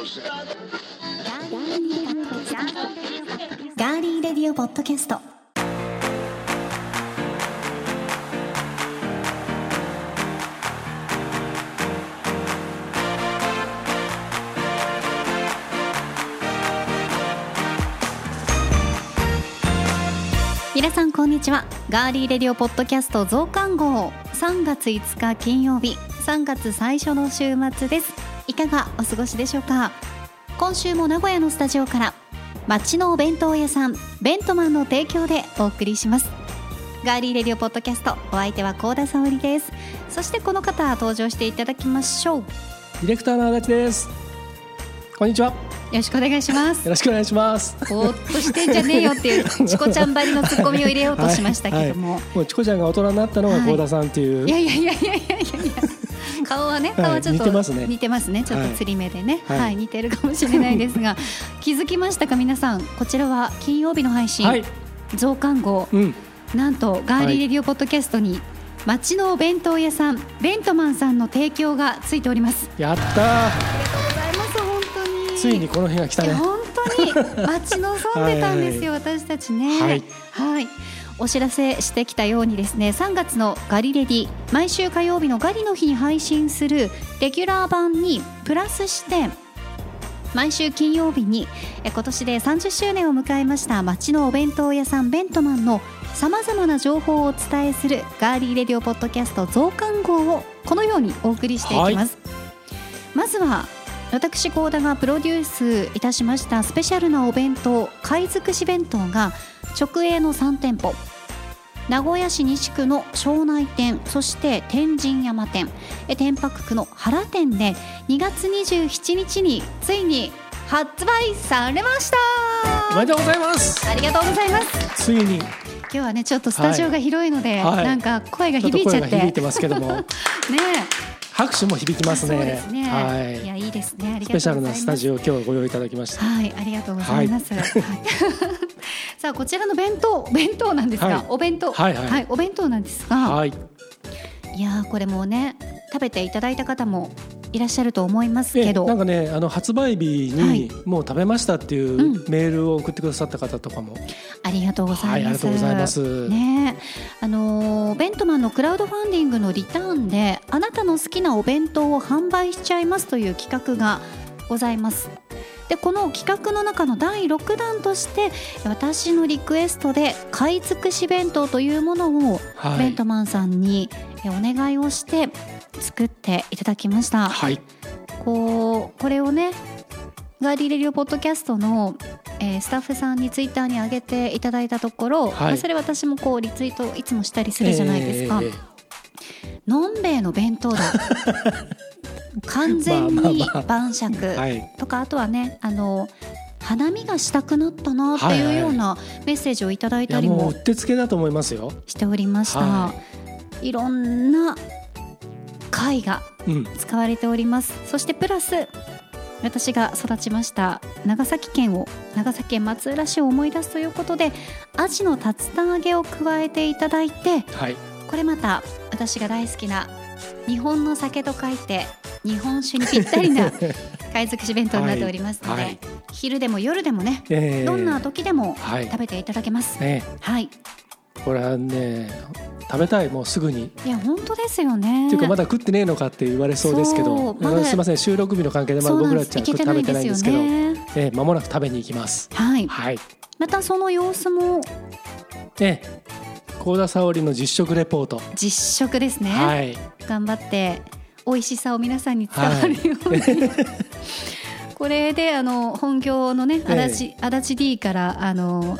ガーリーレディオポッドキャスト。皆さんこんにちは。ガーリーレディオポッドキャスト増刊号。3月5日金曜日。3月最初の週末です。かがお過ごしでしょうか？今週も名古屋のスタジオから町のお弁当屋さんベントマンの提供でお送りします。ガーリーレディオポッドキャストお相手は高田沙織です。そしてこの方登場していただきましょう。よディレクターの足立です。こんにちは。よろしくお願いします。ろしくお願いします。ぼーっとしてんじゃねえよっていう チコちゃんばりのツッコミを入れようとしましたけども、はい。もうチコちゃんが大人になったのがはい。高田さんっていう。いやいやいやいやいやいやいや顔はねはい顔はちょっと、似てますね。似てますね。ちょっとつり目でね、は、はいい似てるかもしれないですが 気づきましたか皆さん。こちらは金曜日の配信、はい。増刊号。うん。なんとガーリーレディオポッドキャストに町のお弁当屋さんベントマンさんの提供がついております。やったありがとうございます本当に。ついにこの日が来たね。本当に。待ち望んでたんですよ 私たちね。はい。はいお知らせしてきたようにですね3月のガリレディ毎週火曜日のガリの日に配信するレギュラー版にプラスして毎週金曜日にえ今年で30周年を迎えました町のお弁当屋さんベントマンのさまざまな情報をお伝えするガーリーレディオポッドキャスト増刊号をこのようにお送りしていきます、まずは私高田がプロデュースいたしましたスペシャルなお弁当貝尽くし弁当が直営の3店舗。名古屋市西区の庄内店そして天神山店。え天白区の原店で2月27日についに発売されました。おめでとうございます。ありがとうございます。ついに。ち今日はねちょっとスタジオが広いので、はい。なんか声が響いちゃって。声が響いてますけども、ね拍手も響きますね。すね、、はいい。やいいですねスペシャルなスタジオを今日ご用意いただきました。はい、ありがとうございます。はい さあ、こちらの弁当、弁当なんですが、はいお弁当、はいはいお弁当なんですが、はい。い、やーこれもうね、食べていただいた方もいらっしゃると思いますけど、えなんかねあの発売日はいにもう食べましたっていううんメールを送ってくださった方とかも、ありがとうござはいいあます。りがとうございます。ねあのーベントマンのクラウドファンディングのリターンであなたの好きなお弁当を販売しちゃいますという企画がございますでこの企画の中の第6弾として私のリクエストで貝尽くし弁当というものをはい。ベントマンさんにえお願いをして作っていただきました。はい。こうこれをねガーリーレディオポッドキャストの、えースタッフさんにツイッターに上げていただいたところ、はい。まあそれ私もこうリツイートいつもしたりするじゃないですか、えー。のんべえの弁当だ。完全に晩酌はい。とかあとはねあの花見がしたくなったなっていうようなメッセージをいただいたりもうってつけだと思いますよ。しておりました、、はいろんな貝がうん。使われております。そしてプラス私が育ちました長崎県を長崎県松浦市を思い出すということでアジの竜田揚げを加えていただいてはい。これまた私が大好きな日本の酒と書いて日本酒にぴったりな 貝尽くし弁当になっておりますので、はい。昼でも夜でもねえー。どんな時でもはい。食べていただけます、ねはいこれはね食べたいもうすぐに。いや本当ですよね。っていうかまだ食ってねえのかって言われそうですけそどうまだすみません収録日の関係でまだ僕らちゃん食べてないんですけど。ねえー間もなく食べに行きます。はい。はい。またその様子も。えー高田沙織の実食レポート。実食ですね、はい。頑張って美味しさを皆さんに伝わるように、これであの本業のねええ。足立,、足立 D からあの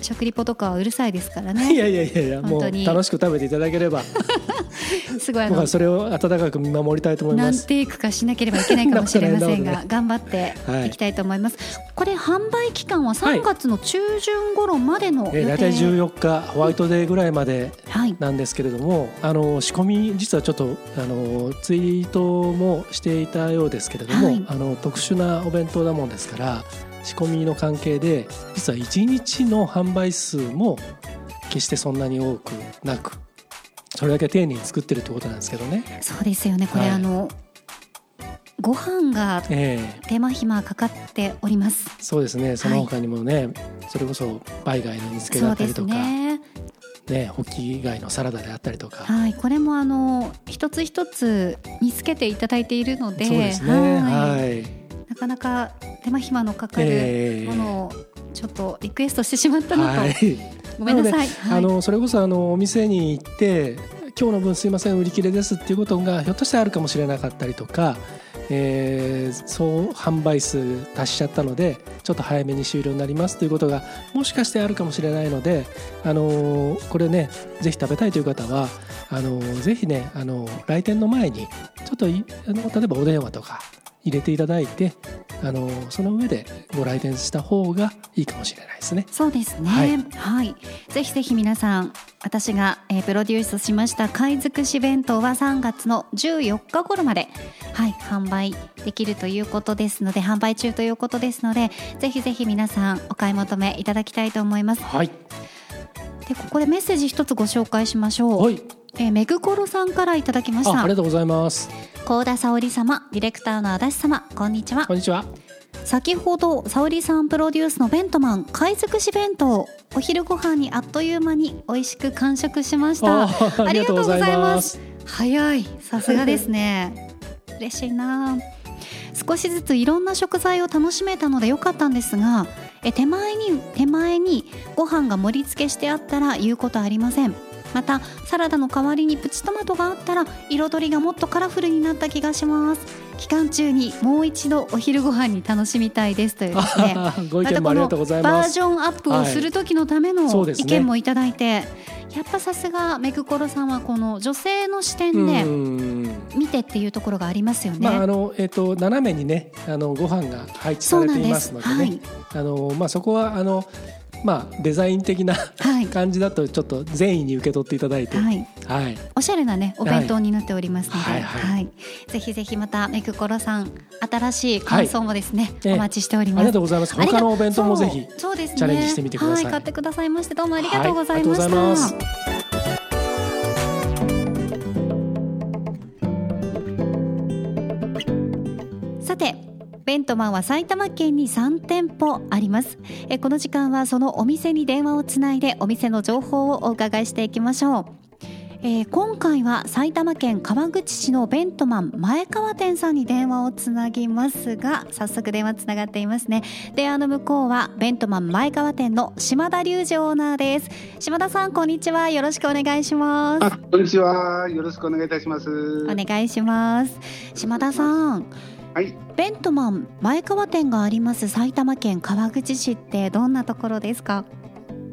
食リポとかはうるさいですから いねやいやいやいやもう楽しく食べていただければ。すごい僕はそれを温かく見守りたいと思います。何テイクかしなければいけないかもしれませんが、頑張ってはい。いきたいと思います、これ販売期間は3月の中旬頃までの予定、えー大体14日ホワイトデーぐらいまではい。なんですけれどもあの仕込み実はちょっとあのツイートもしていたようですけれども、はい。あの特殊なお弁当なもんですから仕込みの関係で実は1日の販売数も決してそんなに多くなくそれだけ丁寧に作ってるってことなんですけどね。そうですよね。これ、はい。あのご飯がえ手間暇かかっております。えそうですね。その他にもね、それこそバイ貝の煮付けだったりとかね。ね。ホッキ貝のサラダであったりとか、はい、これもあの一つ一つ煮つけていただいているので、そうですね。はい。はい、なかなか手間暇のかかるええ。ものをちょっとリクエストしてしまったなと、はい。ごめんなさい。はい。あのそれこそあのお店に行って今日の分すいません売り切れですっていうことがひょっとしてあるかもしれなかったりとか、えーそう販売数達しちゃったのでちょっと早めに終了になりますということがもしかしてあるかもしれないので、あのこれねぜひ食べたいという方はあのぜひねあの来店の前にちょっといあの例えばお電話とか入れていただいてあのその上でご来店した方がいいかもしれないですね。そうですね。ははいい、ぜひぜひ皆さん、私が、えープロデュースしました貝尽くし弁当は3月の14日頃まで、はい、販売できるということですので、販売中ということですので、ぜひぜひ皆さんお買い求めいただきたいと思います。はい、で、ここでメッセージ一つご紹介しましょう。はい、えーめぐころさんからいただきましたああり。がとうございます。高田沙織様、ディレクターの足立様、こんにちはこ。んにちは。先ほど沙織さんプロデュースのベントマン貝尽くし弁当お昼ご飯にあっという間に美味しく完食しましたありがとうございます。早いさすがですね 嬉しいな少しずついろんな食材を楽しめたので良かったんですがえ手前に手前にご飯が盛り付けしてあったら言うことありませんまたサラダの代わりにプチトマトがあったら彩りがもっとカラフルになった気がします期間中にもう一度お昼ご飯に楽しみたいですというですねご意見もありがとうございバます。ージョンアップをする時のための意見もいただいて、やっぱさすがめぐころさんはこの女性の視点で見てっていうところがありますよね。まああのえっ、と斜めにねあのご飯が配置されていますのでね。はいあのまあそこはあのまあデザイン的なはい。感じだとちょっと善意に受け取っていただいて、はい、はい、おしゃれなねお弁当になっておりますので、ははい。いはい。ぜひぜひまためぐころさん新しい感想もですね、ええ。お待ちしておりあます。りがとうございます。他のお弁当もぜひそうですね。チャレンジしてみてください。はい、買ってくださいましてどうもありがとうございはい。ました。さてベントマンは埼玉県に3店舗あります。えこの時間はそのお店に電話をつないでお店の情報をお伺いしていきましょう。えー今回は埼玉県川口市のベントマン前川店さんに電話をつなぎますが早速電話つながっていますね。電話の向こうはベントマン前川店の島田隆二オーナーです。島田さんこんにちは。よろしくお願いします。あ、こんにちは。よろしくお願いいたします。お願いします。島田さんはい。ベントマン前川店があります埼玉県川口市ってどんなところですか？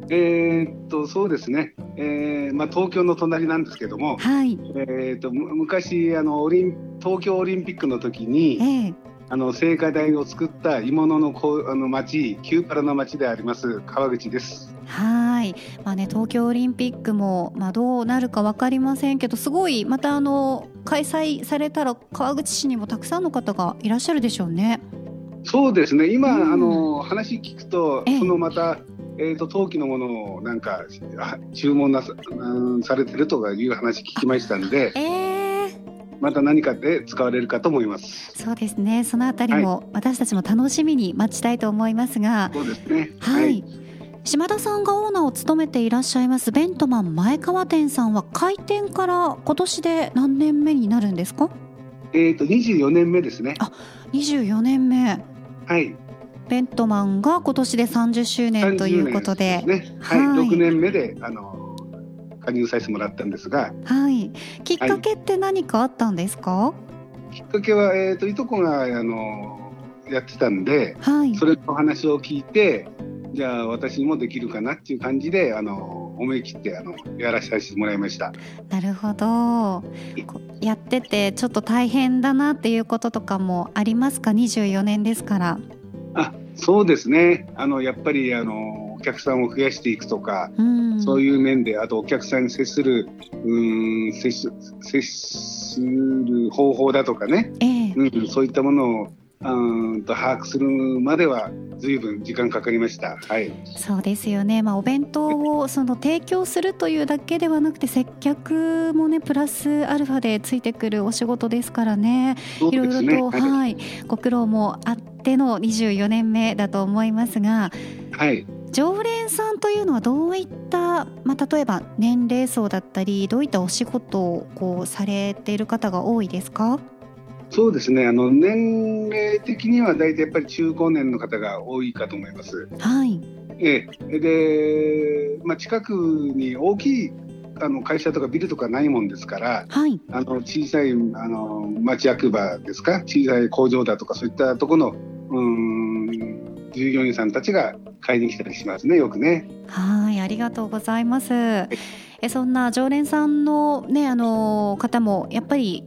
えーっと、そうですね。えーまあ、東京の隣なんですけども、はいえーっと、む昔、あの、オリン、東京オリンピックの時に、ええあの、聖火台を作った鋳物のこう、あの、町、キューパラの町であります、川口です。はいまあね東京オリンピックもまあどうなるかわかりませんけどすごいまたあの開催されたら川口市にもたくさんの方がいらっしゃるでしょうね。そうですね。今、うん。あの、話聞くとええ、そのまた、えーっと、陶器のものをなんか、あ注文なさ、うんされてるとかいう話聞きましたんで、ええ。また何かで使われるかと思います。そうですね。そのあたりも私たちも楽しみに待ちたいと思いますが。そうですね。はい、島田さんがオーナーを務めていらっしゃいますベントマン前川店さんは開店から今年で何年目になるんですか？えっ、と、24年目ですね。24年目はい。ベントマンが今年で30周年ということで30年ですね。はい。はい6年目で、あの、加入させてもらったんですが、はいきっかけって何かあったんですか？きっかけは、えっ、と、いとこが、あの、やってたんで、はいそれの話を聞いて、じゃあ私にもできるかなっていう感じで、あの、思い切って、あの、やらさせてもらいました。なるほど。こやっててちょっと大変だなっていうこととかもありますか？24年ですから。あ、そうですね。あの、やっぱり、あの、お客さんを増やしていくとか、うん。そういう面で、あとお客さんに接する、うーん、接する方法だとかね、ええ。うん、そういったものをうーんと把握するまではずいぶん時間かかりました。はい。そうですよね、まあ、お弁当をその提供するというだけではなくて接客もねプラスアルファでついてくるお仕事ですからねそういろいろ。と、はい。はい、ご苦労もあっての24年目だと思いますがはい。常連さんというのはどういった、まあ、例えば年齢層だったりどういったお仕事をこうされている方が多いですか？そうですね。あの年齢的には大体やっぱり中高年の方が多いかと思います。はいええ、で、まあ、近くに大きいあの会社とかビルとかないもんですから、はいあの小さいあの町役場ですか、小さい工場だとか、そういったところのうーん従業員さんたちが買いに来たりしますね、よくね。はい、ありがとうございます。えそんな常連さんのねあの方もやっぱり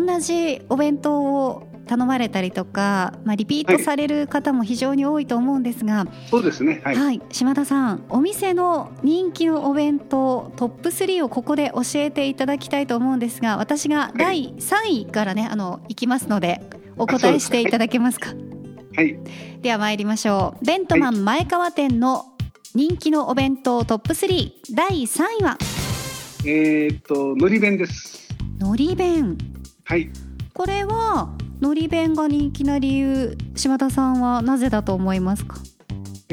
同じお弁当を頼まれたりとか、まあ、リピートされる方も非常に多いと思うんですが、そうですね、は。はい。い、島田さんお店の人気のお弁当トップ3をここで教えていただきたいと思うんですが私が第3位からねあのいきますのでお答えしていただけますか？はい、では参りましょう。ベントマン前川店の人気のお弁当トップ3第3位は？えーっと、のり弁です。のり弁はい。これはのり弁が人気な理由島田さんはなぜだと思いますか？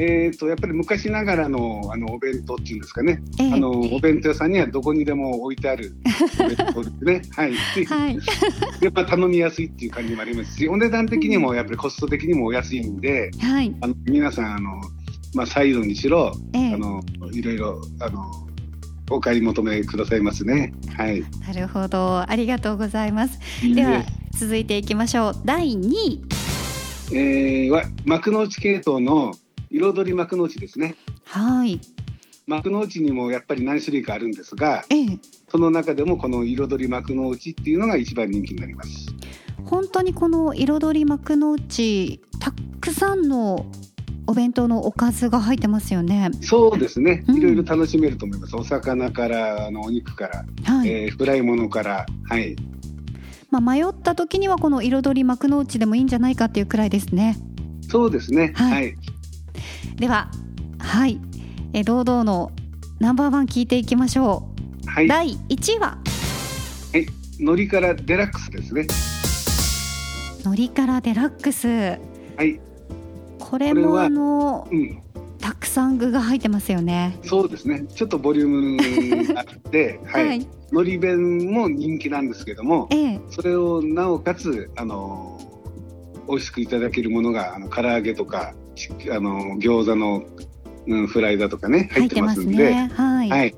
えーっと、やっぱり昔ながらのあのお弁当っていうんですかね、ええ。あのお弁当屋さんにはどこにでも置いてある。お弁当ですね。はい。はい。やっぱ頼みやすいっていう感じもありますし、お値段的にもやっぱりコスト的にもお安いんで、はい。あの皆さんあの、まあ、サイドにしろ、ええ。あのいろいろあのお買い求めくださいますね。はい。なるほどありがとうございますいいではね続いていきましょう第2位えー、は幕の内系統の彩り幕の内ですね。はい幕の内にもやっぱり何種類かあるんですが、ええその中でもこの彩り幕の内っていうのが一番人気になります。本当にこの彩り幕の内たくさんのお弁当のおかずが入ってますよねそうですね。うんいろいろ楽しめると思います。お魚からあのお肉から、はい、えーフライものから、はい。まあ、迷った時にはこの彩り幕の内でもいいんじゃないかっていうくらいですねそうですね。はいはい。でははいえ堂々のナンバーワン聞いていきましょう、はい。第1位は？のりからデラックスですね。のりからデラックスはい。これもあのうん。たくさん具が入ってますよねそうですね。ちょっとボリュームがあって、はい。のり弁も人気なんですけども、ええそれをなおかつあの美味しくいただけるものがあの唐揚げとかちあの餃子の、うん、フライだとかね入ってますんで、ねはい、はい。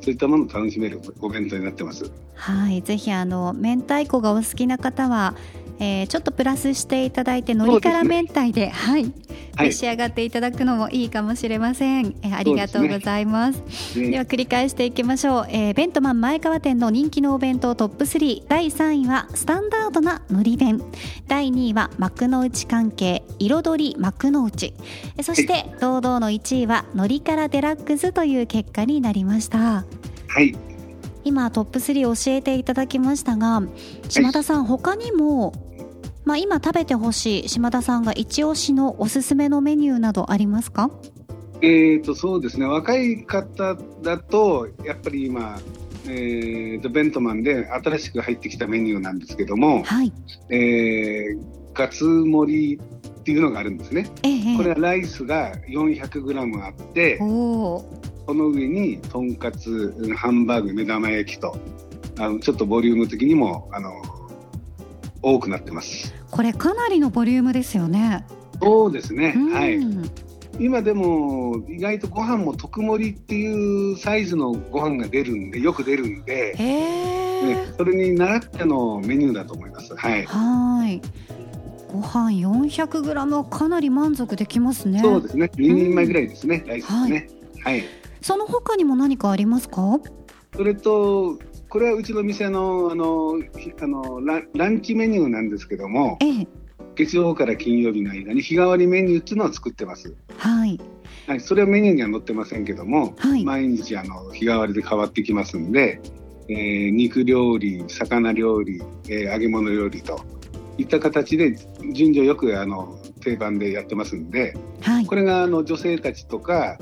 そういったものを楽しめるお弁当になってます。はい、ぜひあの明太子がお好きな方は、えーちょっとプラスしていただいて海苔から明太ではい、はい。召し上がっていただくのもいいかもしれません、えーありがとうございます。でねは繰り返していきましょう、えーベントマン前川店の人気のお弁当トップ3第3位はスタンダードな海苔弁。第2位は幕の内関係彩り幕の内。えーそして堂々の1位は海苔からデラックスという結果になりました。はい。今トップ3教えていただきましたが島田さん、他にも、まあ、今食べてほしい島田さんが一押しのおすすめのメニューなどありますか？えー、とそうですね。若い方だとやっぱり今、えー、とベントマンで新しく入ってきたメニューなんですけども、はい。えー、ガツ盛りっていうのがあるんですね。ええこれはライスが 400g あってその上にとんかつハンバーグ目玉焼きとあのちょっとボリューム的にもあの多くなってます。これかなりのボリュームですよねそうですね、うんはい今でも意外とご飯も特盛りっていうサイズのご飯が出るんでよく出るんで、ね、それに習ってのメニューだと思います。はい。はいご飯 400g はかなり満足できますねそうですね。2人前ぐらいですね。ライスですね。はい。その他にも何かありますか？それとこれはうちの店のあのひあのラランチメニューなんですけども、ええ月曜から金曜日の間に日替わりメニューっていうのを作ってます。はいはい。それはメニューには載ってませんけども、はい毎日あの日替わりで変わってきますんで、えー肉料理、魚料理、えー揚げ物料理と、いった形で順序よくあの定番でやってますんで、はいこれがあの女性たちとか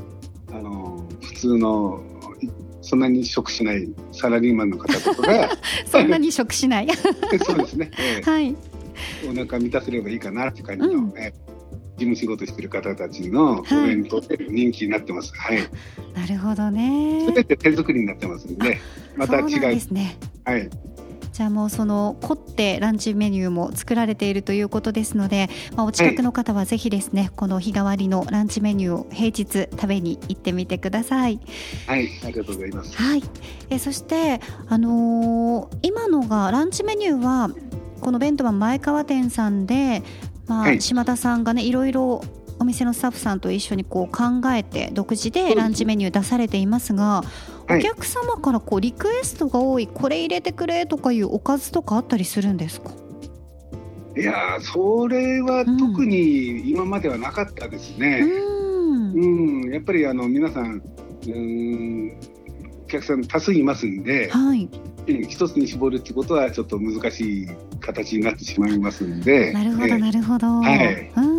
通のいそんなに食しないサラリーマンの方とかが そんなに食しない そうですね、ええはいお腹満たせればいいかなって感じの、うんええ事務仕事してる方たちのおはい弁当で人気になってます。はい。なるほどねすべて手作りになってますんで、また違う。ですねはい。じゃあもうその凝ってランチメニューも作られているということですので、まあ、お近くの方はぜひですね、この日替わりのランチメニューを平日食べに行ってみてください。はい。ありがとうございます。はい、えそして、あのー今のがランチメニューはこの弁当マン前川店さんで、まあはい島田さんがねいろいろお店のスタッフさんと一緒にこう考えて独自でランチメニュー出されていますが、はいお客様からこうリクエストが多いこれ入れてくれとかいうおかずとかあったりするんですか？いやー、それは特に今まではなかったですうね。ん。うん、やっぱりあの皆さん、うん、お客さん多数いますんで、はい。うん一つに絞るってことはちょっと難しい形になってしまいますんで。なるほどええなるほど、はい。うん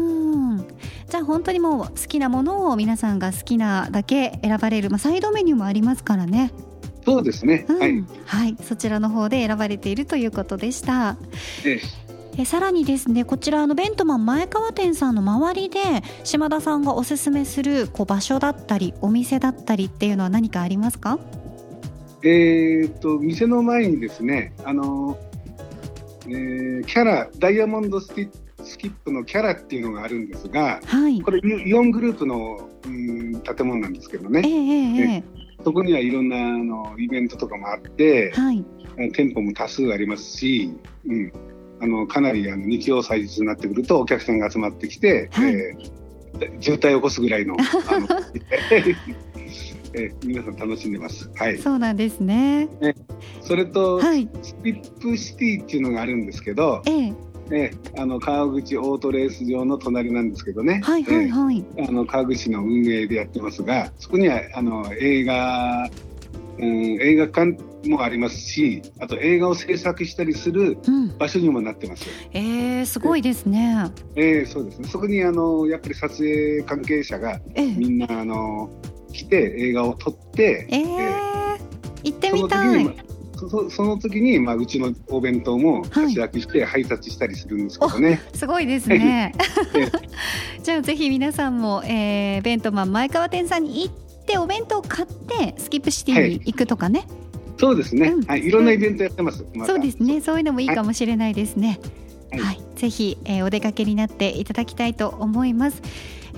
じゃあ本当にもう好きなものを皆さんが好きなだけ選ばれる、まあ、サイドメニューもありますからねそうですね。うんはい。はい、そちらの方で選ばれているということでした。ええさらにですねこちらあのベントマン前川店さんの周りで島田さんがおすすめするこう場所だったりお店だったりっていうのは何かありますか？えーっと店の前にですね、あのえーキャラダイヤモンドスティスキップのキャラっていうのがあるんですが、はい。これイイオングループの、うん、建物なんですけどね、えええええそこにはいろんなあのイベントとかもあってえ、はい。店舗も多数ありますし、うん、あのかなりあの日曜祭日になってくるとお客さんが集まってきて、はい。えー渋滞を起こすぐらいの あの、えー皆さん楽しんでます。はい。そうなんですね。それと、はい。スピップシティっていうのがあるんですけど、えええーあの川口オートレース場の隣なんですけどね、はいはいはい。えーあの川口の運営でやってますが、そこにはあの映画、うん、映画館もありますし、あと映画を制作したりするうん。場所にもなってます。ええすごいですね。えーそうですね。そこにあのやっぱり撮影関係者がええ。みんなあの来て映画を撮って、ええ行ってみたいその時にその時に、まあ、うちのお弁当も差し焼きして配達したりするんですけどね。すごいですね。え。じゃあぜひ皆さんも、えー、ベントマン前川店さんに行ってお弁当を買ってスキップシティに行くとかね、そうですね、うん。はい。いろんなイベントやってます。またそうですね。そういうのもいいかもしれないですね。はい。はい、ぜひ、えーお出かけになっていただきたいと思います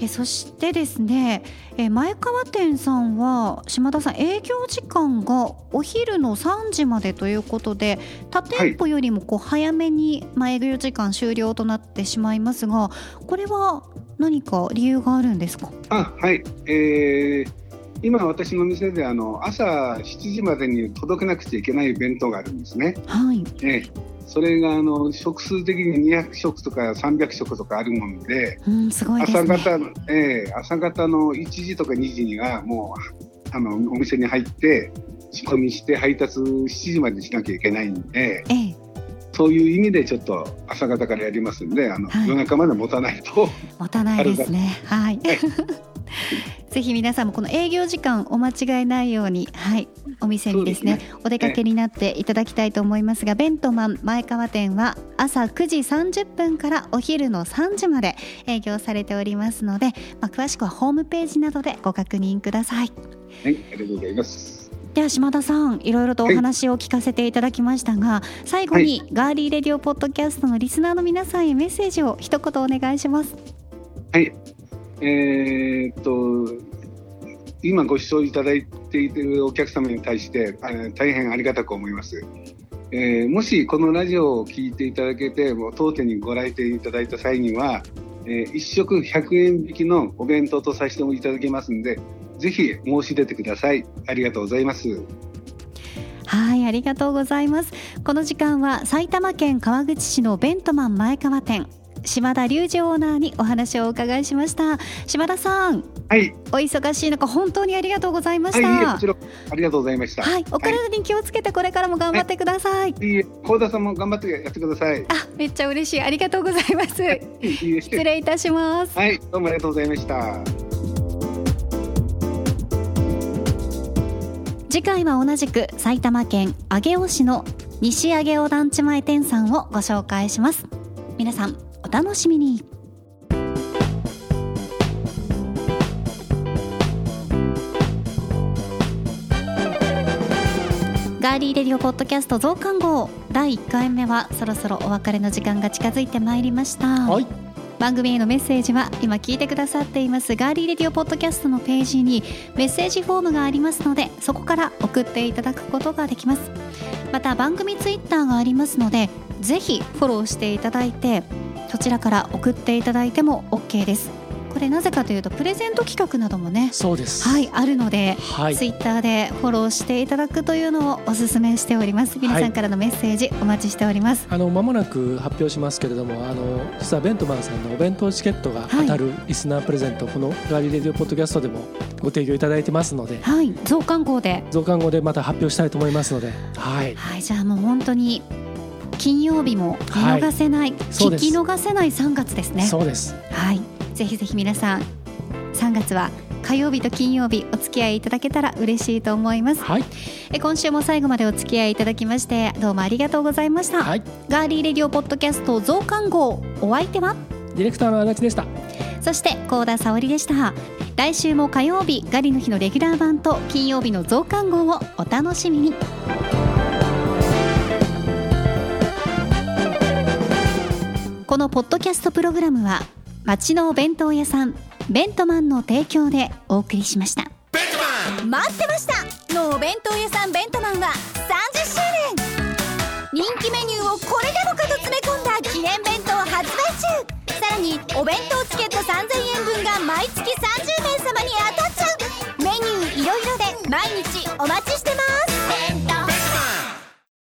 えそしてですね、え前川店さんは島田さん営業時間がお昼の3時までということで他店舗よりもこう早めに、まあ、営業時間終了となってしまいますがこれは何か理由があるんですか？あはい、えー今私の店であの朝7時までに届けなくちゃいけない弁当があるんですね。はいえーそれがあの食数的に200食とか300食とかあるもんで、うん、すごいです朝ね。方の、えー朝方の1時とか2時にはもうあのお店に入って仕込みして配達7時までしなきゃいけないんでええ、そういう意味でちょっと朝方からやりますんであの、はい夜中まで持たないと持たないですね。はい。ぜひ皆さんもこの営業時間お間違いないように、はい、お店にですねそうお出かけになっていただきたいと思いますが、ベントマン前川店は朝9時30分からお昼の3時まで営業されておりますので、まあ、詳しくはホームページなどでご確認ください。はいありがとうございます。では島田さんいろいろとお話を聞かせていただきましたが、最後にガーリーレディオポッドキャストのリスナーの皆さんへメッセージを一言お願いします。はい。えーっと、今ご視聴いただいているお客様に対して、大変ありがたく思います。えーもしこのラジオを聞いていただけて、もう当店にご来店いただいた際には、え1食100円引きのお弁当とさせていただきますんで、ぜひ申し出てください。ありがとうございます。はい、ありがとうございます。この時間は埼玉県川口市のベントマン前川店、島田隆二オーナーにお話をお伺いしました島田さんはいお忙しい中本当にありがとうございましたこちらありがとうございましたはい、お体に気をつけてこれからも頑張ってください。いいえ高田さんも頑張ってやってくださいあ、めっちゃ嬉しい。ありがとうございます。失礼いたします。はいどうもありがとうございました次回は同じく埼玉県上尾市の西上尾団地前店さんをご紹介します。皆さんお楽しみに。ガーリーレディオポッドキャスト増刊号第1回目はそろそろお別れの時間が近づいてまいりました。はい番組へのメッセージは今聞いてくださっていますガーリーレディオポッドキャストのページにメッセージフォームがありますのでそこから送っていただくことができますまた番組ツイッターがありますのでぜひフォローしていただいてそちらから送っていただいても OK です。これなぜかというとプレゼント企画などもねそうです。はいあるのではい。ツイッターでフォローしていただくというのをお勧めしております。皆さんからのメッセージお待ちしております、あの間もなく発表しますけれどもあの実はベントマンさんのお弁当チケットが当たるリスナープレゼント、このガーリーレディオポッドキャストでもご提供いただいてますので。はい。増刊号で。増刊後でまた発表したいと思いますので。はい。はい、じゃあもう本当に金曜日も見逃せない、聞そうですき逃せない3月ですね。そうですはい、ぜひぜひ皆さん3月は火曜日と金曜日お付き合いいただけたら嬉しいと思います。はいえ今週も最後までお付き合いいただきましてどうもありがとうございました。はいガーリーレディオポッドキャスト増刊号お相手は？ディレクターの足立でしたそして高田沙織でした。来週も火曜日ガリの日のレギュラー版と金曜日の増刊号をお楽しみに。このポッドキャストプログラムは町のお弁当屋さんベントマンの提供でお送りしました。ベントマン待ってました。のお弁当屋さんベントマンは30周年。人気メニューをこれでもかと詰め込んだ記念弁当発売中。さらにお弁当チケット3000円分が毎月30名様に当たっちゃう。メニューいろいろで毎日お